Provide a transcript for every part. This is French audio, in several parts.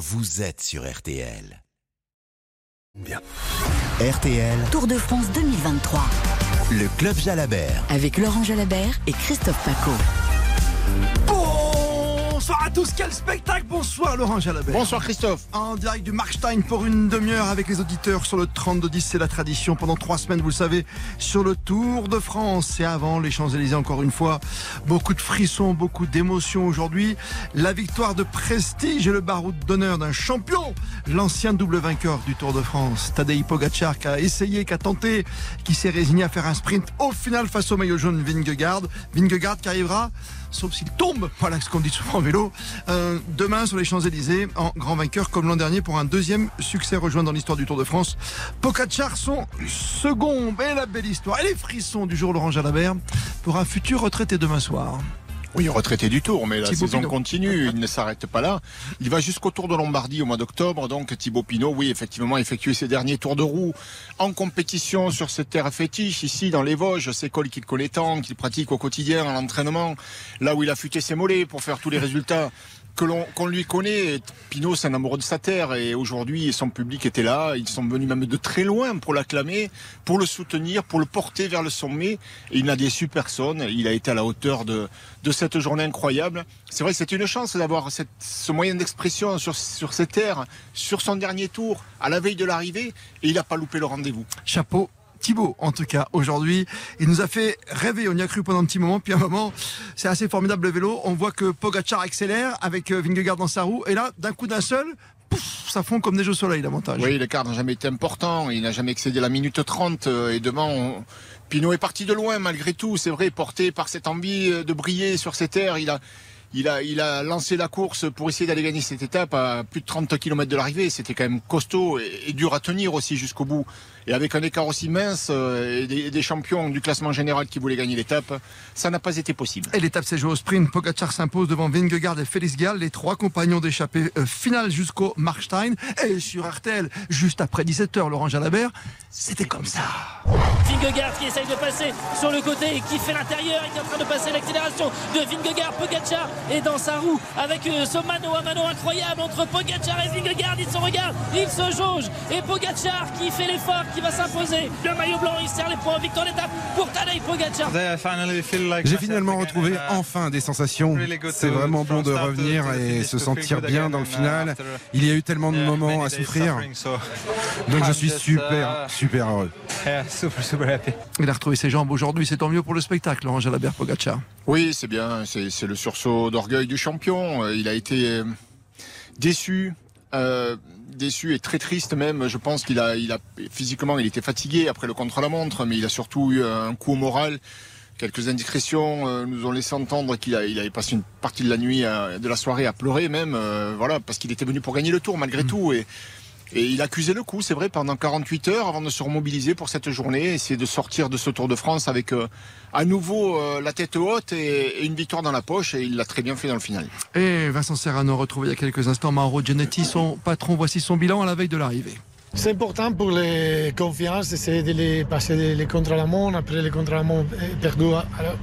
vous êtes sur RTL. Bien. RTL, Tour de France 2023 le club Jalabert. avec Laurent Jalabert et Christophe Paco. Bonsoir à tous, quel spectacle Bonsoir Laurent Jalabert. Bonsoir Christophe. En direct du Markstein pour une demi-heure avec les auditeurs sur le 32-10, c'est la tradition pendant trois semaines, vous le savez, sur le Tour de France. Et avant les Champs-Élysées, encore une fois, beaucoup de frissons, beaucoup d'émotions aujourd'hui. La victoire de prestige et le baroud d'honneur d'un champion, l'ancien double vainqueur du Tour de France, Tadej Pogacar, qui a essayé, qui a tenté, qui s'est résigné à faire un sprint au final face au maillot jaune Vingegaard. Vingegaard qui arrivera sauf s'il tombe, voilà ce qu'on dit souvent en vélo, euh, demain sur les Champs-Élysées en grand vainqueur comme l'an dernier pour un deuxième succès rejoint dans l'histoire du Tour de France. Pogacar son second, et la belle histoire, et les frissons du jour Laurent Jalabert pour un futur retraité demain soir. Oui, retraité du Tour, mais la Thibaut saison Pinot. continue, il ne s'arrête pas là. Il va jusqu'au Tour de Lombardie au mois d'octobre, donc Thibaut Pinot, oui, effectivement, a effectué ses derniers tours de roue en compétition sur cette terre fétiche, ici dans les Vosges, ces cols qu'il connaît tant, qu'il pratique au quotidien, à l'entraînement, là où il a futé ses mollets pour faire tous les résultats que l'on qu'on lui connaît. Pinot, c'est un amoureux de sa terre et aujourd'hui, son public était là. Ils sont venus même de très loin pour l'acclamer, pour le soutenir, pour le porter vers le sommet. Et il n'a déçu personne. Il a été à la hauteur de, cette journée incroyable. C'est vrai c'est une chance d'avoir ce moyen d'expression sur, sur ces terres, sur son dernier tour, à la veille de l'arrivée. Et il n'a pas loupé le rendez-vous. Chapeau. Thibaut, en tout cas, aujourd'hui, il nous a fait rêver. On y a cru pendant un petit moment, puis un moment, c'est assez formidable le vélo. On voit que Pogacar accélère avec euh, Vingegaard dans sa roue, et là, d'un coup d'un seul, ça fond comme neige au soleil, l'avantage. Oui, l'écart n'a jamais été important. Il n'a jamais excédé la minute 30. euh, Et devant, on- Pinot est parti de loin malgré tout. C'est vrai, porté par cette envie euh, de briller sur ces terres. Il a, il a, il a lancé la course pour essayer d'aller gagner cette étape à plus de 30 km de l'arrivée. C'était quand même costaud et dur à tenir aussi jusqu'au bout. Et avec un écart aussi mince euh, et des, champions du classement général qui voulaient gagner l'étape, ça n'a pas été possible. Et l'étape s'est jouée au sprint. Pogacar s'impose devant Vingegaard et Félix Gall, les trois compagnons d'échappée euh, finale jusqu'au Markstein. Et sur RTL, juste après 17h, Laurent Jalabert, c'était comme ça. Vingegaard qui essaye de passer sur le côté et qui fait l'intérieur et qui est en train de passer l'accélération de Vingegaard. Pogacar est dans sa roue avec euh, ce mano à mano incroyable entre Pogacar et Vingegaard. Ils se regardent, ils se jaugent et Pogacar qui fait l'effort, qui va s'imposer. Le maillot blanc, il serre les points. Victoire d'étape pour Tadej Pogacar. J'ai finalement retrouvé enfin des sensations. C'est vraiment bon de revenir et se sentir bien dans le final. Il y a eu tellement de moments à souffrir. Donc je suis super, super heureux. Il a retrouvé ses jambes aujourd'hui, c'est tant mieux pour le spectacle, Laurent Jalabert Pogacar. Oui, c'est bien. C'est le sursaut d'orgueil du champion. Il a été euh, déçu. euh, déçu et très triste même. Je pense qu'il a, il a physiquement, il était fatigué après le contre-la-montre, mais il a surtout eu un coup au moral. Quelques indiscrétions euh, nous ont laissé entendre qu'il il avait passé une partie de la nuit, à- de la soirée à pleurer même, euh, voilà, parce qu'il était venu pour gagner le tour malgré tout. Et, et il accusait le coup, c'est vrai, pendant 48 heures avant de se remobiliser pour cette journée, essayer de sortir de ce Tour de France avec euh, à nouveau euh, la tête haute et, et une victoire dans la poche. Et il l'a très bien fait dans le final. Et Vincent Serrano retrouvé il y a quelques instants Mauro Giannetti, son patron. Voici son bilan à la veille de l'arrivée. C'est important pour les confiances, c'est de les passer les contre-la-montre, après les contre-la-montre perdus. Alors,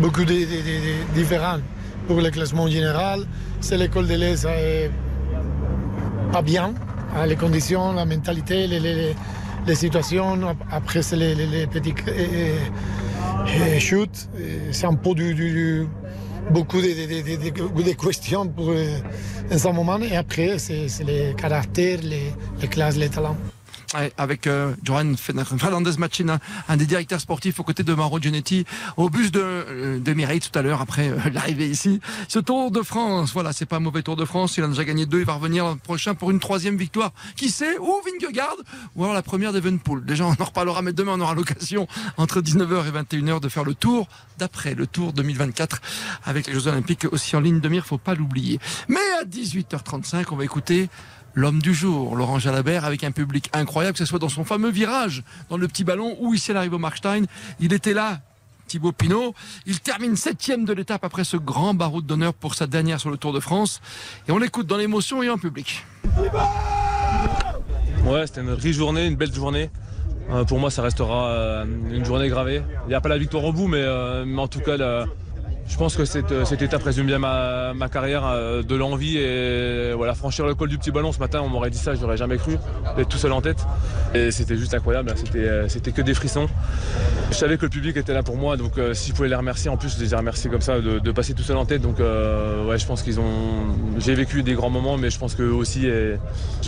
beaucoup de, de- de- de différents pour le classement général. C'est l'école de l'Est pas bien, hein, les conditions, la mentalité, les, les- les- situations. Après, c'est les, petits euh, euh, chutes. Euh, C'est un peu beaucoup de, de- questions pour, euh, en ce moment. Et après, c'est les caractères, les, les classes, les talents. Avec euh, Joran Fernandez Machina, un des directeurs sportifs aux côtés de Mauro Giannetti, au bus de, euh, de Mireille tout à l'heure après euh, l'arrivée ici. Ce Tour de France, voilà, c'est pas un mauvais Tour de France. Il en a déjà gagné deux. Il va revenir l'an prochain pour une troisième victoire. Qui sait Ou Vingegaard ou alors la première d'Evenpool. Déjà, on en reparlera, mais demain, on aura l'occasion entre 19h et 21h de faire le tour d'après le Tour 2024 avec les Jeux Olympiques aussi en ligne de mire. Faut pas l'oublier. Mais à 18h35, on va écouter l'homme du jour, Laurent Jalabert, avec un public incroyable, que ce soit dans son fameux virage, dans le petit ballon, ou ici à l'arrivée au Markstein. Il était là, Thibaut Pinot. Il termine septième de l'étape après ce grand baroud d'honneur pour sa dernière sur le Tour de France. Et on l'écoute dans l'émotion et en public. Ouais, c'était une riche journée, une belle journée. Euh, pour moi, ça restera euh, une journée gravée. Il n'y a pas la victoire au bout, mais, euh, mais en tout cas, Je pense que cette, cette étape résume bien ma, carrière, euh, de l'envie et voilà, franchir le col du petit ballon ce matin, on m'aurait dit ça, j'aurais jamais cru, d'être tout seul en tête. Et c'était juste incroyable, hein. c'était, euh, c'était que des frissons. Je savais que le public était là pour moi, donc euh, si je pouvais les remercier, en plus je les ai remerciés comme ça, de, passer tout seul en tête. Donc euh, ouais, je pense qu'ils ont. J'ai vécu des grands moments, mais je pense qu'eux aussi,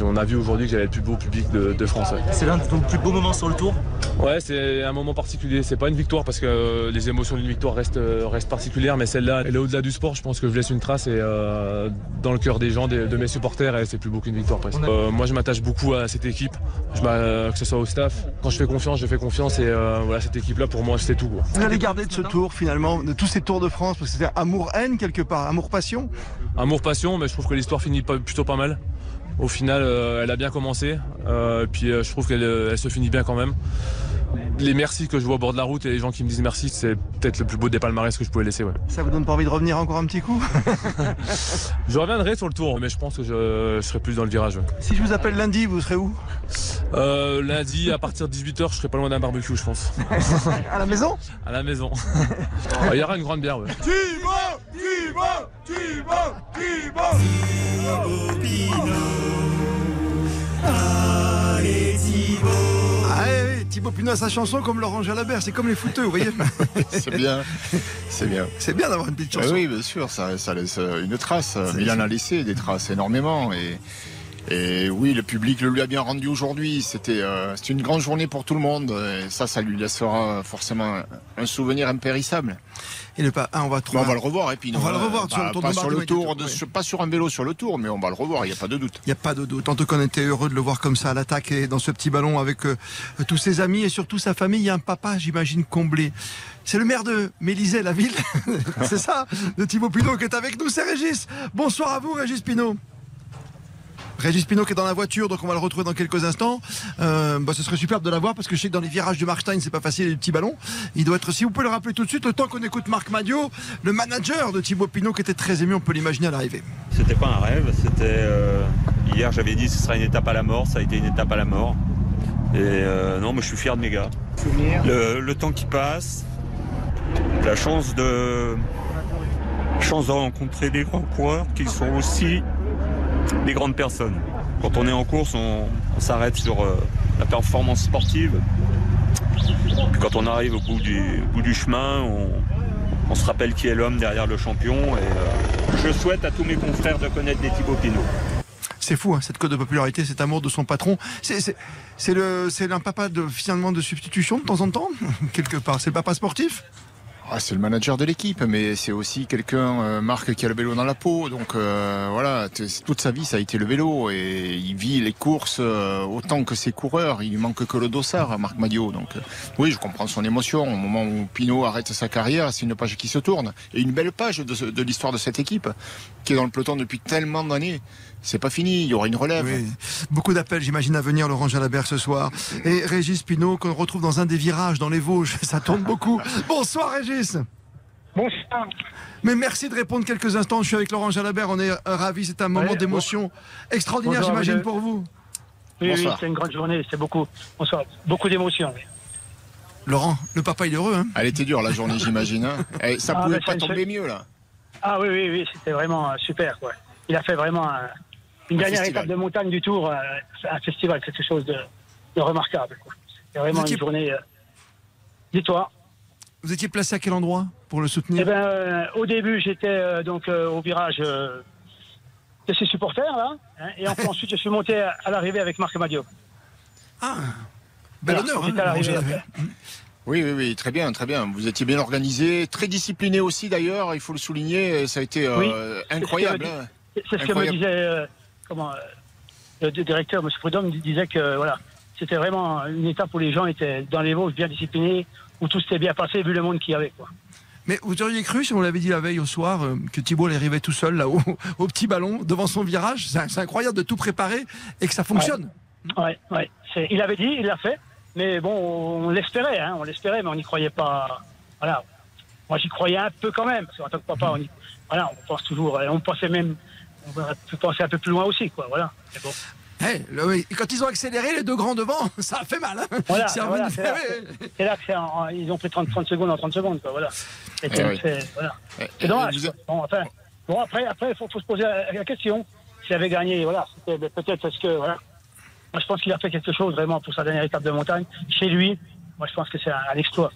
on a vu aujourd'hui que j'avais le plus beau public de, France. C'est l'un de vos plus beaux moments sur le tour? Ouais, c'est un moment particulier. C'est pas une victoire parce que euh, les émotions d'une victoire restent, euh, restent particulières, mais celle-là, elle est au-delà du sport. Je pense que je laisse une trace et euh, dans le cœur des gens, de mes supporters, et c'est plus beau qu'une victoire presque. Euh, moi, je m'attache beaucoup à cette équipe, je que ce soit au staff. Quand je fais confiance, je fais confiance et euh, voilà, cette équipe-là, pour moi, c'est tout. quoi. Vous allez garder de ce tour finalement, de tous ces tours de France, parce que c'était amour-haine quelque part, amour-passion. Amour, passion, mais je trouve que l'histoire finit plutôt pas mal. Au final, euh, elle a bien commencé, euh, puis euh, je trouve qu'elle euh, elle se finit bien quand même. Les merci que je vois au bord de la route et les gens qui me disent merci, c'est peut-être le plus beau des palmarès que je pouvais laisser. Ouais. Ça vous donne pas envie de revenir encore un petit coup? Je reviendrai sur le tour, mais je pense que je, je serai plus dans le virage. ouais. Si je vous appelle lundi, vous serez où? Euh, lundi, à partir de 18h, je serai pas loin d'un barbecue, je pense. À la maison? À la maison. Il y aura une grande bière, ouais. Thibaut Pinot a sa chanson comme Laurent Jalabert, c'est comme les footeux, vous voyez C'est bien, c'est bien. C'est bien d'avoir une petite Eh chanson. oui, bien sûr, ça, ça laisse euh, une trace. Il en a laissé des traces énormément. Et, et oui, le public le lui a bien rendu aujourd'hui. C'était euh, c'était une grande journée pour tout le monde. Et ça, ça lui laissera forcément un souvenir impérissable. Et le pas, ah, on va on le revoir. Et puis, On va le revoir sur le Tour de pas sur le tour, de- pas sur un vélo sur le tour, mais on va le revoir. Il n'y a pas de doute. Il n'y a pas de doute. En tout cas, on était heureux de le voir comme ça à l'attaque et dans ce petit ballon avec euh, tous ses amis et surtout sa famille. Il y a un papa, j'imagine, comblé. C'est le maire de Mélisée, la ville. c'est ça, de Thibaut Pinot qui est avec nous. C'est Régis. Bonsoir à vous, Régis Pinot. Régis Pinot qui est dans la voiture, donc on va le retrouver dans quelques instants. Euh, bah, ce serait superbe de l'avoir parce que je sais que dans les virages de Markstein, c'est pas facile les petits ballons. Il doit être, si vous pouvez le rappeler tout de suite, le temps qu'on écoute Marc Madio, le manager de Thibaut Pinot qui était très ému, on peut l'imaginer à l'arrivée. C'était pas un rêve, c'était. euh, hier, j'avais dit que ce serait une étape à la mort, ça a été une étape à la mort. Et euh, non, moi je suis fier de mes gars. Le, le temps qui passe, la chance de. chance de rencontrer des grands coureurs qui sont aussi des grandes personnes. Quand on est en course, on, s'arrête sur euh, la performance sportive. Quand on arrive au bout du, chemin, on, se rappelle qui est l'homme derrière le champion. Euh, je souhaite à tous mes confrères de connaître des Thibaut Pinot. C'est fou, hein, cette cote de popularité, cet amour de son patron. C'est un papa de finalement de substitution de temps en temps, quelque part. C'est le papa sportif? Ah, c'est le manager de l'équipe, mais c'est aussi quelqu'un, euh, Marc, qui a le vélo dans la peau. Donc euh, voilà, toute sa vie, ça a été le vélo. Et il vit les courses euh, autant que ses coureurs. Il lui manque que le dossard à Marc Madio. Donc euh, oui, je comprends son émotion. Au moment où Pinot arrête sa carrière, c'est une page qui se tourne. Et une belle page de l'histoire de cette équipe, qui est dans le peloton depuis tellement d'années. C'est pas fini, il y aura une relève. Oui. Beaucoup d'appels, j'imagine, à venir, Laurent Jalabert, ce soir. Et Régis Pinot, qu'on retrouve dans un des virages, dans les Vosges. Ça tourne beaucoup. Bonsoir, Régis. Bonsoir. Mais merci de répondre quelques instants. Je suis avec Laurent Jalabert. On est euh, ravis. C'est un moment Ouais, d'émotion extraordinaire, j'imagine, pour vous. Oui, oui, c'est une grande journée, c'est beaucoup. Bonsoir. Beaucoup d'émotions. Laurent, le papa, il est heureux. Hein Elle était dure la journée, j'imagine. hein. Eh, ça Ah, pouvait pas tomber mieux là. Ah oui, oui, oui, c'était vraiment euh, super. Quoi. Il a fait vraiment une Un dernière festival. étape de montagne du Tour, euh, un festival, quelque chose de, de remarquable. C'est vraiment étiez- une journée. euh, Dis-toi. Vous étiez placé à quel endroit pour le Eh soutenir ben, euh, au début, j'étais euh, donc euh, au virage euh, de ses supporters là, hein, et enfin, ensuite je suis monté à, à l'arrivée avec Marc Madio. Ah, bel honneur. Jalabert. Oui, oui, oui, très bien, très bien. Vous étiez bien organisé, très discipliné aussi d'ailleurs, il faut le souligner. Ça a été euh, Oui, incroyable. c'est ce que hein. C'est ce que me Incroyable. disait euh, comment, euh, le directeur, M. Prudhomme, disait que voilà, c'était vraiment une étape où les gens étaient dans les Vosges bien disciplinés, où tout s'était bien passé vu le monde qu'il y avait. Quoi. Mais vous auriez cru, si on l'avait dit la veille au soir, euh, que Thibault allait arriver tout seul là-haut, au petit ballon, devant son virage? C'est incroyable de tout préparer et que ça fonctionne. Ouais, ouais. Il avait dit, il l'a fait, mais bon, on l'espérait, hein, on l'espérait, mais on n'y croyait pas. Voilà. Moi, j'y croyais un peu quand même, parce qu'en tant que papa, on, y- voilà, on pense toujours, on pensait même, on aurait pu penser un peu plus loin aussi, quoi. Voilà. Mais bon. Hey, le, quand ils ont accéléré les deux grands devant, ça a fait mal. Hein. Voilà, voilà c'est là, que ils ont pris 30, 30, secondes en 30 secondes. Quoi, voilà. C'est eh dommage. Bon, enfin, bon, après, il faut, faut, se poser la, question. S'il avait gagné, voilà, peut-être parce que voilà. Moi, je pense qu'il a fait quelque chose vraiment pour sa dernière étape de montagne. Chez lui, moi, je pense que c'est un, un, exploit.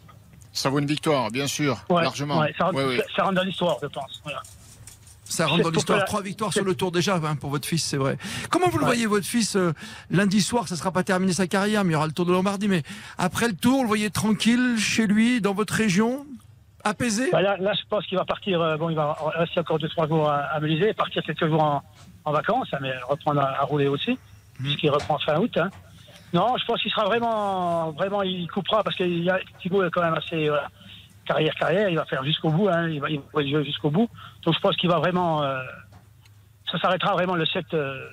Ça vaut une victoire, bien sûr, largement. ça, rentre, ça rentre dans l'histoire, je pense. Voilà. Ça rentre dans l'histoire. Trois victoires sur le tour déjà hein, pour votre fils, c'est vrai. Comment vous le voyez, votre fils, euh, lundi soir Ça ne sera pas terminé sa carrière, mais il y aura le tour de Lombardie. Mais après le tour, vous le voyez tranquille chez lui, dans votre région Apaisé? Bah là, je pense qu'il va partir. Euh, bon, il va rester encore deux, trois jours à, à Melisée, partir quelques jours en, vacances, hein, mais reprendre à, rouler aussi, mmh. puisqu'il reprend fin août. Hein. Non, je pense qu'il sera vraiment. Vraiment, il coupera, parce que Thibaut est quand même assez carrière, carrière, il va faire jusqu'au bout, hein, il, va, il va jouer jusqu'au bout. Donc je pense qu'il va vraiment. Euh, ça s'arrêtera vraiment le 7 euh,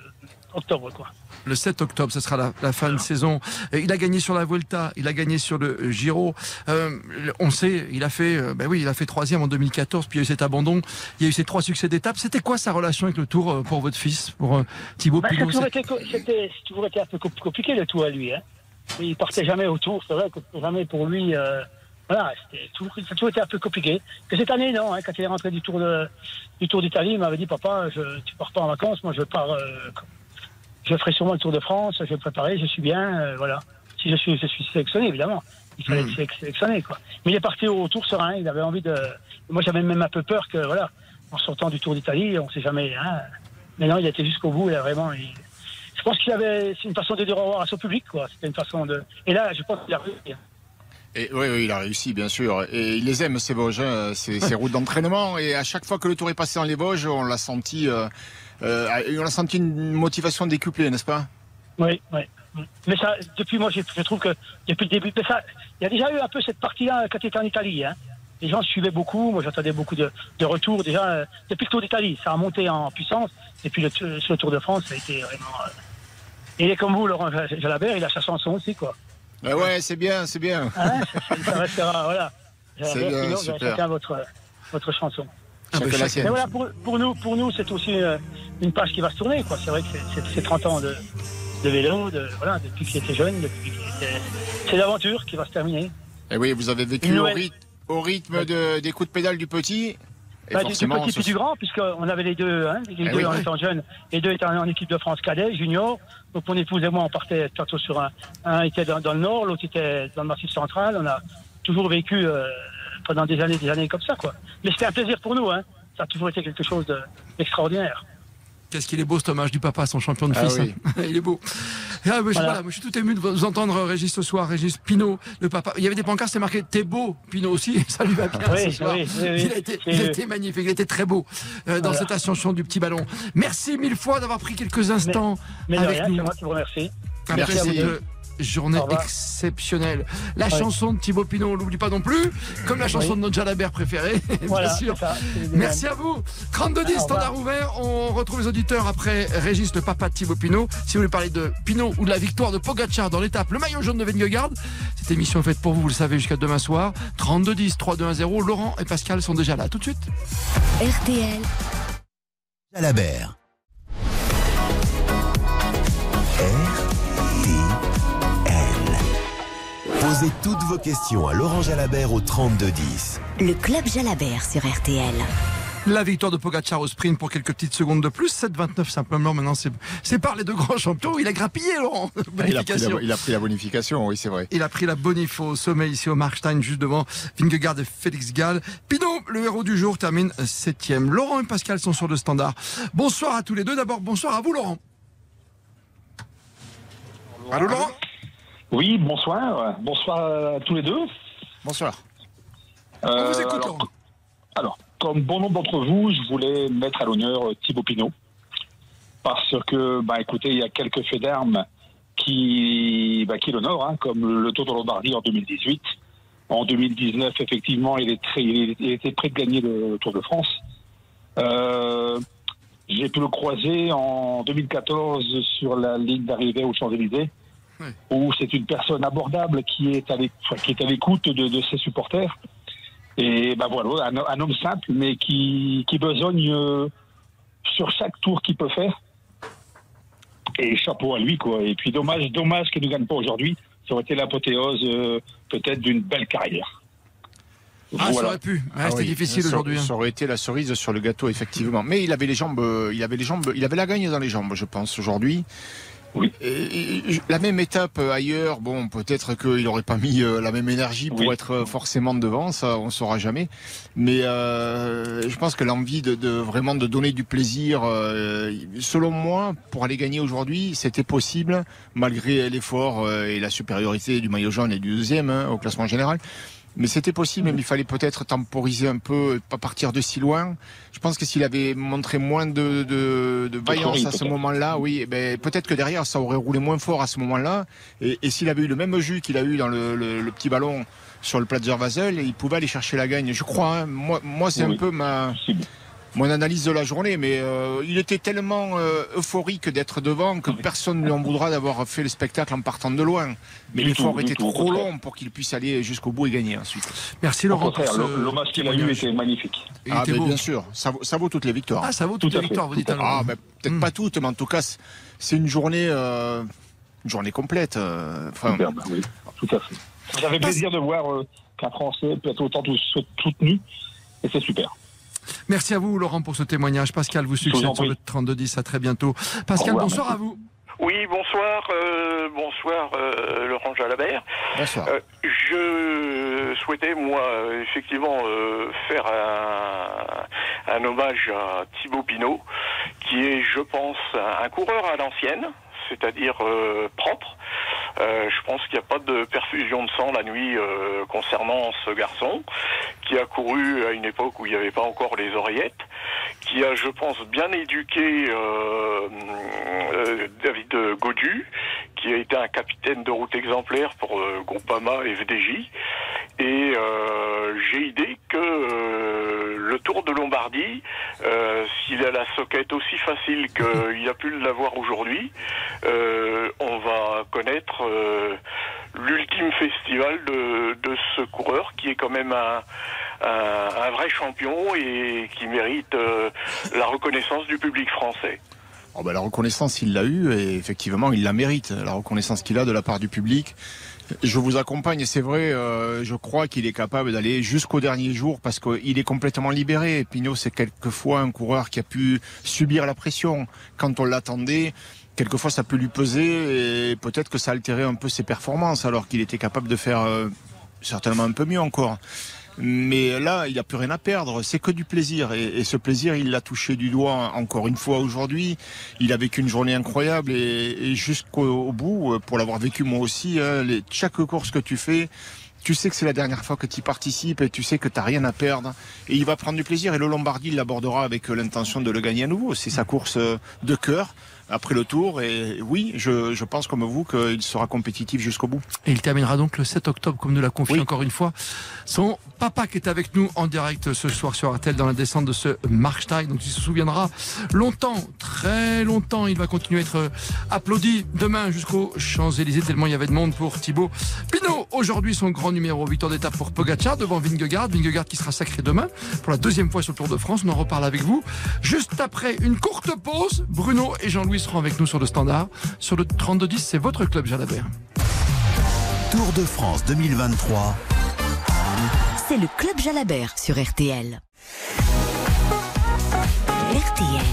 octobre, quoi. Le 7 octobre, ce sera la, fin de saison. Il a gagné sur la Volta, il a gagné sur le Giro. Euh, on sait, il a fait, ben oui, il a fait troisième en 2014, puis il y a eu cet abandon. Il y a eu ces trois succès d'étape. C'était quoi sa relation avec le Tour pour votre fils, pour Thibaut bah, Pinot C'était toujours été un peu compliqué le Tour à lui. Hein. Il partait jamais au Tour, c'est vrai que jamais pour lui. Voilà, tout, ça a toujours été un peu compliqué. Que cette année, non, hein, quand il est rentré du Tour de, du Tour d'Italie, il m'avait dit, papa, je, tu pars pas en vacances, moi je pars, euh, je ferai sûrement le Tour de France, je vais préparer, je suis bien, euh, voilà. Si je suis, je suis sélectionné, évidemment. Il fallait hmm. être sélectionné, quoi. Mais il est parti au Tour serein, il avait envie de, moi j'avais même un peu peur que, voilà, en sortant du Tour d'Italie, on sait jamais, hein. Mais non, il a été jusqu'au bout, il a vraiment, je pense qu'il avait, c'est une façon de dire au revoir à son public, quoi. C'était une façon de, et là, je pense qu'il a réussi. Oui, oui, il a réussi, bien sûr. Et il les aime, ces Vosges, hein, ces, routes d'entraînement. Et à chaque fois que le tour est passé dans les Vosges, on l'a senti, euh, euh, on a senti une motivation décuplée, n'est-ce pas? Oui, oui. Mais ça, depuis moi, je trouve que depuis le début, ça, il y a déjà eu un peu cette partie-là quand il était en Italie. Hein. Les gens suivaient beaucoup, moi j'entendais beaucoup de, retours. Déjà, euh, depuis le Tour d'Italie, ça a monté en puissance. Et puis le, sur le Tour de France, ça a été vraiment. et comme vous, Laurent Jalabert, il a sa chanson aussi, quoi. Ah ouais, c'est bien, c'est bien. Ah, ça, restera, voilà. C'est bien, chacun votre, votre chanson. Ah, bah, Mais voilà, pour, pour, nous, pour nous c'est aussi euh, une page qui va se tourner. C'est vrai que c'est 30 ans de, de vélo, de, voilà, depuis qu'il était jeune, depuis C'est l'aventure qui va se terminer. Et eh oui, vous avez vécu au, rythme, au rythme de, des coups de pédale du petit bah, du, petit puis du grand, puisqu'on avait les deux, hein, les eh deux en étant jeunes, les deux étaient en, équipe de France cadet, junior. Donc mon épouse et moi, on partait tantôt sur un, un était dans, le nord, l'autre était dans le massif central. On a toujours vécu euh, pendant des années, des années comme ça, quoi. Mais c'était un plaisir pour nous, hein. Ça a toujours été quelque chose d'extraordinaire. Qu'est-ce qu'il est beau cet hommage du papa son champion de ah fils. Hein. Il est beau. Ah, je, je, suis tout ému de vous entendre, Régis, ce soir. Régis Pinot, le papa. Il y avait des pancartes, c'était marqué T'es beau, Pinot aussi. Ça lui va bien ce soir. il, a été, il, a été, magnifique, il a été très beau euh, dans cette ascension du petit ballon. Merci mille fois d'avoir pris quelques instants mais, avec rien, nous. Moi qui vous remercie. Merci. à vous journée exceptionnelle. La chanson de Thibaut Pinot, on l'oublie pas non plus, comme la chanson de notre Jalabert préféré, bien sûr. Merci à vous. 32-10, standard ouvert. On retrouve les auditeurs après Régis, le papa de Thibaut Pinot. Si vous voulez parler de Pinot ou de la victoire de Pogacar dans l'étape, le maillot jaune de Vingegaard, cette émission est faite pour vous, vous le savez, jusqu'à demain soir. 32-10, 3-2-1-0. Laurent et Pascal sont déjà là. Tout de suite. RTL. Jalabert. Posez toutes vos questions à Laurent Jalabert au 3210. Le club Jalabert sur RTL. La victoire de Pogacar au sprint pour quelques petites secondes de plus, 7-29 simplement. Maintenant, c'est par les deux grands champions. Il a grappillé, Laurent. Il a, pris la, il a, pris la, bonification, oui, c'est vrai. Il a pris la bonif au sommet ici au Markstein, juste devant Vingegaard et Félix Gall. Pinot, le héros du jour, termine septième. Laurent et Pascal sont sur le standard. Bonsoir à tous les deux. D'abord, bonsoir à vous, Laurent. Allô, Laurent oui, bonsoir. Bonsoir à tous les deux. Bonsoir. On vous écoute, alors, alors, comme bon nombre d'entre vous, je voulais mettre à l'honneur Thibaut Pinot. Parce que, bah, écoutez, il y a quelques faits d'armes qui, bah, qui l'honorent, hein, comme le Tour de Lombardie en 2018. En 2019, effectivement, il, est très, il était prêt de gagner le Tour de France. Euh, j'ai pu le croiser en 2014 sur la ligne d'arrivée aux Champs-Élysées où c'est une personne abordable qui est à l'écoute de, ses supporters. Et ben voilà, un, homme simple, mais qui, qui besogne euh, sur chaque tour qu'il peut faire. et chapeau à lui, quoi. Et puis dommage, dommage qu'il ne gagne pas aujourd'hui. Ça aurait été l'apothéose euh, peut-être d'une belle carrière. Ah, ça aurait pu. Ah C'était difficile aujourd'hui. Hein. Ça aurait été la cerise sur le gâteau, effectivement. Mais il avait les jambes, euh, il avait les jambes, il avait la gagne dans les jambes, je pense aujourd'hui. Oui. la même étape ailleurs, bon, peut-être qu'il n'aurait pas mis euh, la même énergie pour être forcément devant, ça on saura jamais. Mais euh, je pense que l'envie de, de, vraiment de donner du plaisir, euh, selon moi, pour aller gagner aujourd'hui, c'était possible malgré l'effort et la supériorité du maillot jaune et du deuxième hein, au classement général. Mais c'était possible, mais il fallait peut-être temporiser un peu, pas partir de si loin. Je pense que s'il avait montré moins de, de, de vaillance à ce moment-là, oui, eh ben, peut-être que derrière, ça aurait roulé moins fort à ce moment-là. Et, et s'il avait eu le même jus qu'il a eu dans le, le, le, petit ballon sur le Platzer Vasel, il pouvait aller chercher la gagne. Je crois, hein. moi, moi c'est un peu ma mon analyse de la journée, mais euh, il était tellement euh, euphorique d'être devant que personne ne lui en voudra d'avoir fait le spectacle en partant de loin. Mais l'effort était trop long pour qu'il puisse aller jusqu'au bout et gagner ensuite. Merci Laurent. L'hommage qu'il a eu était magnifique. Ah, bien sûr, ça vaut, ça vaut, toutes les victoires. Ah, ça vaut toutes les victoires, vous dites Ah, ben, peut-être hmm. pas toutes, mais en tout cas, c'est une journée, euh, une journée complète. Enfin, oui, tout à fait. J'avais plaisir de voir qu'un Français peut être autant soutenu, et c'est super. Merci à vous, Laurent, pour ce témoignage. Pascal vous succède sur le 3210. À très bien Pascal, bonsoir à vous. Oui, bonsoir, euh, bonsoir euh, Laurent Jalabert. Bonsoir. Euh, je souhaitais, moi, effectivement, faire un, un, hommage à Thibaut Pinot, qui est, je pense, un coureur à l'ancienne, c'est-à-dire propre. Euh, je pense qu'il n'y a pas de perfusion de sang la nuit euh, concernant ce garçon, qui a couru à une époque où il n'y avait pas encore les oreillettes, qui a, je pense, bien éduqué euh, David Godu, qui a été un capitaine de route exemplaire pour Groupama et VDJ. Et j'ai idée que le Tour de Lombardie, s'il a la soquette aussi facile qu'il a pu l'avoir aujourd'hui, on va connaître euh, l'ultime festival de, ce coureur qui est quand même un, vrai champion et qui mérite euh, la reconnaissance du public français. Oh ben, la reconnaissance, il l'a eu et effectivement, il la mérite. La reconnaissance qu'il a de la part du public. Je vous accompagne, c'est vrai, euh, je crois qu'il est capable d'aller jusqu'au dernier jour parce qu'il est complètement libéré. Pinot, c'est quelquefois un coureur qui a pu subir la pression quand on l'attendait quelquefois ça peut lui peser et peut-être que ça altérait un peu ses performances alors qu'il était capable de faire euh, certainement un peu mieux encore. Mais là, il n'a plus rien à perdre. C'est que du plaisir. Et, ce plaisir, il l'a touché du doigt encore une fois aujourd'hui. Il a vécu une journée incroyable et, jusqu'au bout, euh, pour l'avoir vécu moi aussi, hein, chaque course que tu fais, tu sais que c'est la dernière fois que tu y participes et tu sais que tu rien à perdre. Et il va prendre du plaisir. Et le Lombardie, il l'abordera avec euh, l'intention de le gagner à nouveau. C'est sa course de cœur après le tour. Et oui, je, je pense comme vous qu'il sera compétitif jusqu'au bout. Et il terminera donc le 7 octobre, comme nous l'a confié encore une fois son papa qui est avec nous en direct ce soir sur Artel dans la descente de ce Markstein. Donc il se souviendra longtemps, très longtemps. Il va continuer à être applaudi demain jusqu'aux Champs-Élysées, tellement il y avait de monde pour Thibaut Pinot. Aujourd'hui, son grand numéro, victoire d'étape pour Pogacar devant Vingegaard. Vingegaard qui sera sacré demain pour la deuxième fois sur le Tour de France. On en reparle avec vous. Juste après une courte pause, Bruno et Jean-Louis seront avec nous sur le standard. Sur le 32-10, c'est votre club Jalabert. Tour de France 2023. C'est le club Jalabert sur RTL. RTL.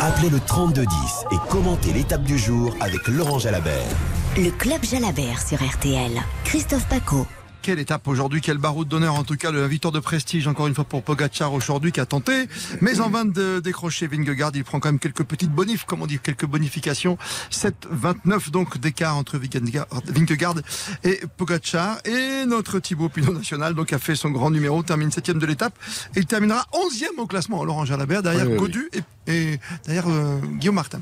Appelez le 3210 et commentez l'étape du jour avec Laurent Jalabert. Le club Jalabert sur RTL. Christophe Paco quelle étape aujourd'hui, quel barreau d'honneur en tout cas, le victoire de prestige encore une fois pour Pogacar aujourd'hui qui a tenté, mais en vain de décrocher Vingegaard, il prend quand même quelques petites bonifs, comment dire, quelques bonifications, 7-29 donc d'écart entre Vingegaard et Pogacar. Et notre Thibaut Pinot National donc a fait son grand numéro, termine septième de l'étape. Et il terminera onzième au classement, Laurent Jalabert derrière Godu et et d'ailleurs euh, Guillaume Martin.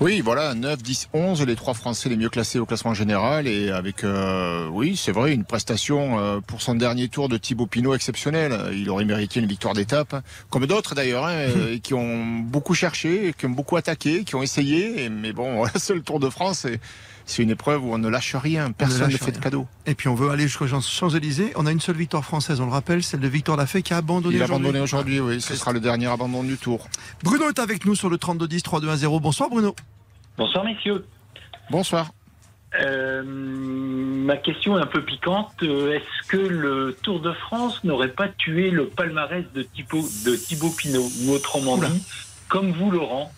Oui, voilà, 9, 10, 11, les trois Français les mieux classés au classement général et avec, euh, oui, c'est vrai, une prestation euh, pour son dernier tour de Thibaut Pinot exceptionnelle. Il aurait mérité une victoire d'étape, comme d'autres d'ailleurs, hein, qui ont beaucoup cherché, qui ont beaucoup attaqué, qui ont essayé, mais bon, c'est le Tour de France. Et c'est une épreuve où on ne lâche rien, personne ne, fait de cadeau. Et puis on veut aller jusqu'aux Champs-Élysées. On a une seule victoire française, on le rappelle, celle de Victor Lafay qui a abandonné aujourd'hui. Il a abandonné aujourd'hui, oui. Ce sera le dernier abandon du tour. Bruno est avec nous sur le 3210 3210. Bonsoir Bruno. Bonsoir messieurs. Bonsoir. Euh, ma question est un peu piquante. Euh, est-ce que le Tour de France n'aurait pas tué le palmarès de Thibaut, de Thibaut Pinot Ou autrement dit, comme vous Laurent,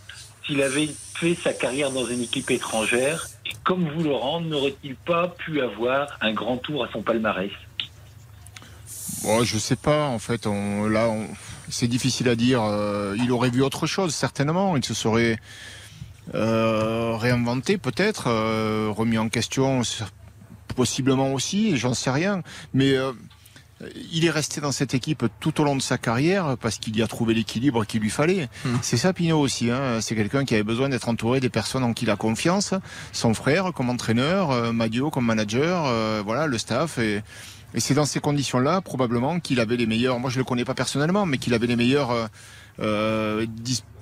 s'il avait fait sa carrière dans une équipe étrangère, et comme vous Laurent, n'aurait-il pas pu avoir un grand tour à son palmarès? Bon, je sais pas, en fait, on, là, c'est difficile à dire. Euh, il aurait vu autre chose, certainement. Il se serait euh, réinventé, peut-être, euh, remis en question, possiblement aussi, j'en sais rien. Mais il est resté dans cette équipe tout au long de sa carrière parce qu'il y a trouvé l'équilibre qu'il lui fallait. Hmm. C'est ça Pinot aussi. Hein. C'est quelqu'un qui avait besoin d'être entouré des personnes en qui il a confiance. Son frère comme entraîneur, euh, Madio comme manager, voilà le staff et et c'est dans ces conditions-là, probablement, qu'il avait les meilleurs. Moi, je le connais pas personnellement, mais qu'il avait les meilleurs. Euh, euh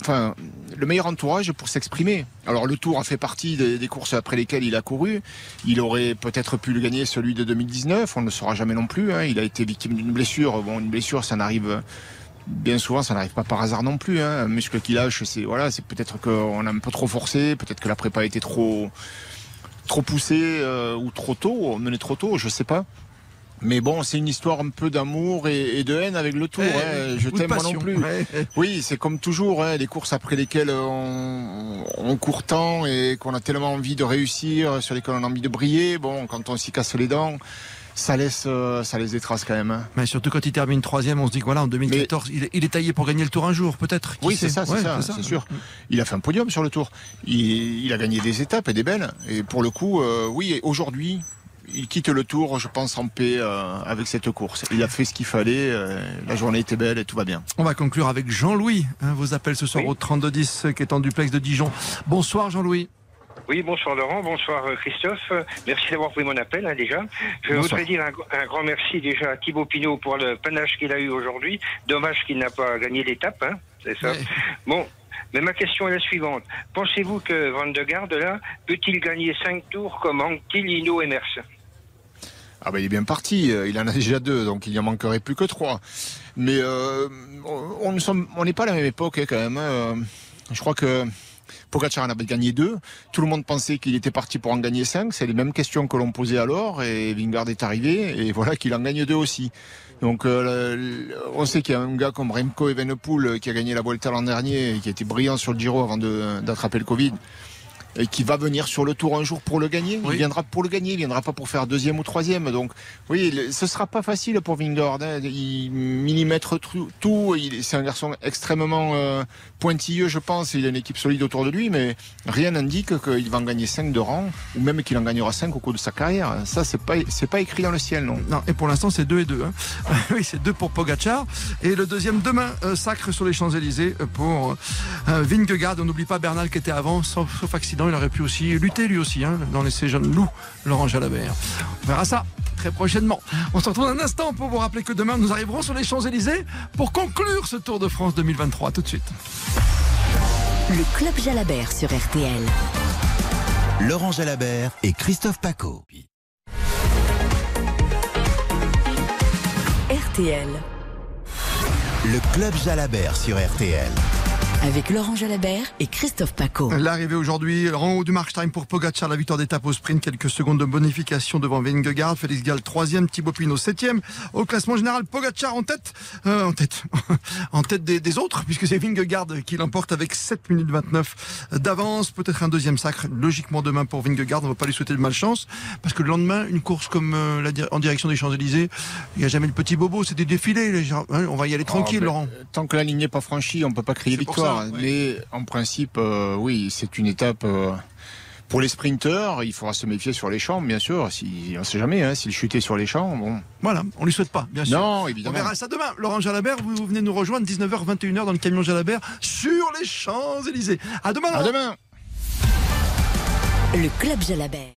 enfin, le meilleur entourage pour s'exprimer. Alors le Tour a fait partie des, courses après lesquelles il a couru. Il aurait peut-être pu le gagner celui de 2019. On ne le saura jamais non plus. Hein. Il a été victime d'une blessure. Bon, une blessure, ça n'arrive bien souvent, ça n'arrive pas par hasard non plus. Hein. Un muscle qui lâche, c'est voilà, c'est peut-être qu'on a un peu trop forcé, peut-être que la prépa a été trop trop poussée euh, ou trop tôt, mené trop tôt, je sais pas. Mais bon, c'est une histoire un peu d'amour et, de haine avec le tour. hein. Je t'aime moi non plus. Oui, c'est comme toujours, hein, les courses après lesquelles on, on court tant et qu'on a tellement envie de réussir, sur lesquelles on a envie de briller. Bon, quand on s'y casse les dents, ça laisse, euh, ça laisse des traces quand même. Hein. Mais surtout quand il termine troisième, on se dit que voilà, en 2014, il, est taillé pour gagner le tour un jour, peut-être. Oui, c'est ça, c'est ça, c'est sûr. Il a fait un podium sur le tour. Il, il, a gagné des étapes et des belles. Et pour le coup, euh, oui, aujourd'hui, il quitte le tour, je pense, en paix euh, avec cette course. Il a fait ce qu'il fallait, euh, la journée était belle et tout va bien. On va conclure avec Jean-Louis. Hein, vos appels ce soir au 3210 qui est en duplex de Dijon. Bonsoir Jean-Louis. Oui, bonsoir Laurent, bonsoir euh, Christophe. Merci d'avoir pris mon appel hein, déjà. Je voudrais dire un, grand merci déjà à Thibaut Pinot pour le panache qu'il a eu aujourd'hui. Dommage qu'il n'a pas gagné l'étape, hein, c'est ça. Bon, mais ma question est la suivante. Pensez-vous que Van de Garde, là, peut-il gagner cinq tours comme Anquilino et Merce ah ben il est bien parti, euh, il en a déjà deux, donc il n'y en manquerait plus que trois. Mais euh, on n'est pas à la même époque hein, quand même. Euh, je crois que Pogacar en avait gagné deux. Tout le monde pensait qu'il était parti pour en gagner cinq. C'est les mêmes questions que l'on posait alors. Et Vingard est arrivé et voilà qu'il en gagne deux aussi. Donc on sait qu'il y a un gars comme Remco Evenepoel qui a gagné la Vuelta l'an dernier et qui a été brillant sur le Giro avant d'attraper le Covid qui va venir sur le tour un jour pour le gagner. Il viendra pour le gagner, il viendra pas pour faire deuxième ou troisième. Donc oui, ce sera pas facile pour Vingard. Hein. Il millimètre tout. C'est un garçon extrêmement euh, pointilleux, je pense. Il a une équipe solide autour de lui, mais rien n'indique qu'il va en gagner 5 de rang ou même qu'il en gagnera 5 au cours de sa carrière. Ça, c'est pas c'est pas écrit dans le ciel, non. Non. Et pour l'instant, c'est 2 et 2. Hein. oui, c'est 2 pour Pogachar et le deuxième demain euh, sacre sur les Champs Élysées pour euh, Vingegaard. On n'oublie pas Bernal qui était avant, sauf accident il aurait pu aussi lutter lui aussi hein, dans les ces jeunes loups, Laurent Jalabert. On verra ça très prochainement. On se retrouve un instant pour vous rappeler que demain nous arriverons sur les Champs-Élysées pour conclure ce Tour de France 2023. Tout de suite. Le Club Jalabert sur RTL. Laurent Jalabert et Christophe Paco. RTL. Le Club Jalabert sur RTL avec Laurent Jalabert et Christophe Paco. L'arrivée aujourd'hui en haut du Markstein pour Pogacar, la victoire d'étape au sprint, quelques secondes de bonification devant Vingegaard, Félix Gall troisième, Thibaut Pinot septième. Au classement général, Pogacar en tête, euh, en tête, en tête des, autres, puisque c'est Vingegaard qui l'emporte avec 7 minutes 29 d'avance. Peut-être un deuxième sacre, logiquement demain pour Vingegaard. On ne va pas lui souhaiter de malchance, parce que le lendemain, une course comme euh, la, en direction des Champs-Élysées, il n'y a jamais le petit bobo, c'est des défilés. Hein, on va y aller ah, tranquille, Laurent. Tant que la ligne n'est pas franchie, on peut pas crier victoire. Mais en principe, euh, oui, c'est une étape. Euh, pour les sprinteurs, il faudra se méfier sur les champs, bien sûr. Si, on ne sait jamais, hein, s'il chutait sur les champs, bon. Voilà, on lui souhaite pas, bien sûr. Non, évidemment. On verra ça demain. Laurent Jalabert, vous, venez nous rejoindre 19h, 21h dans le camion Jalabert sur les Champs-Élysées. À demain. À demain. Le club Jalabert.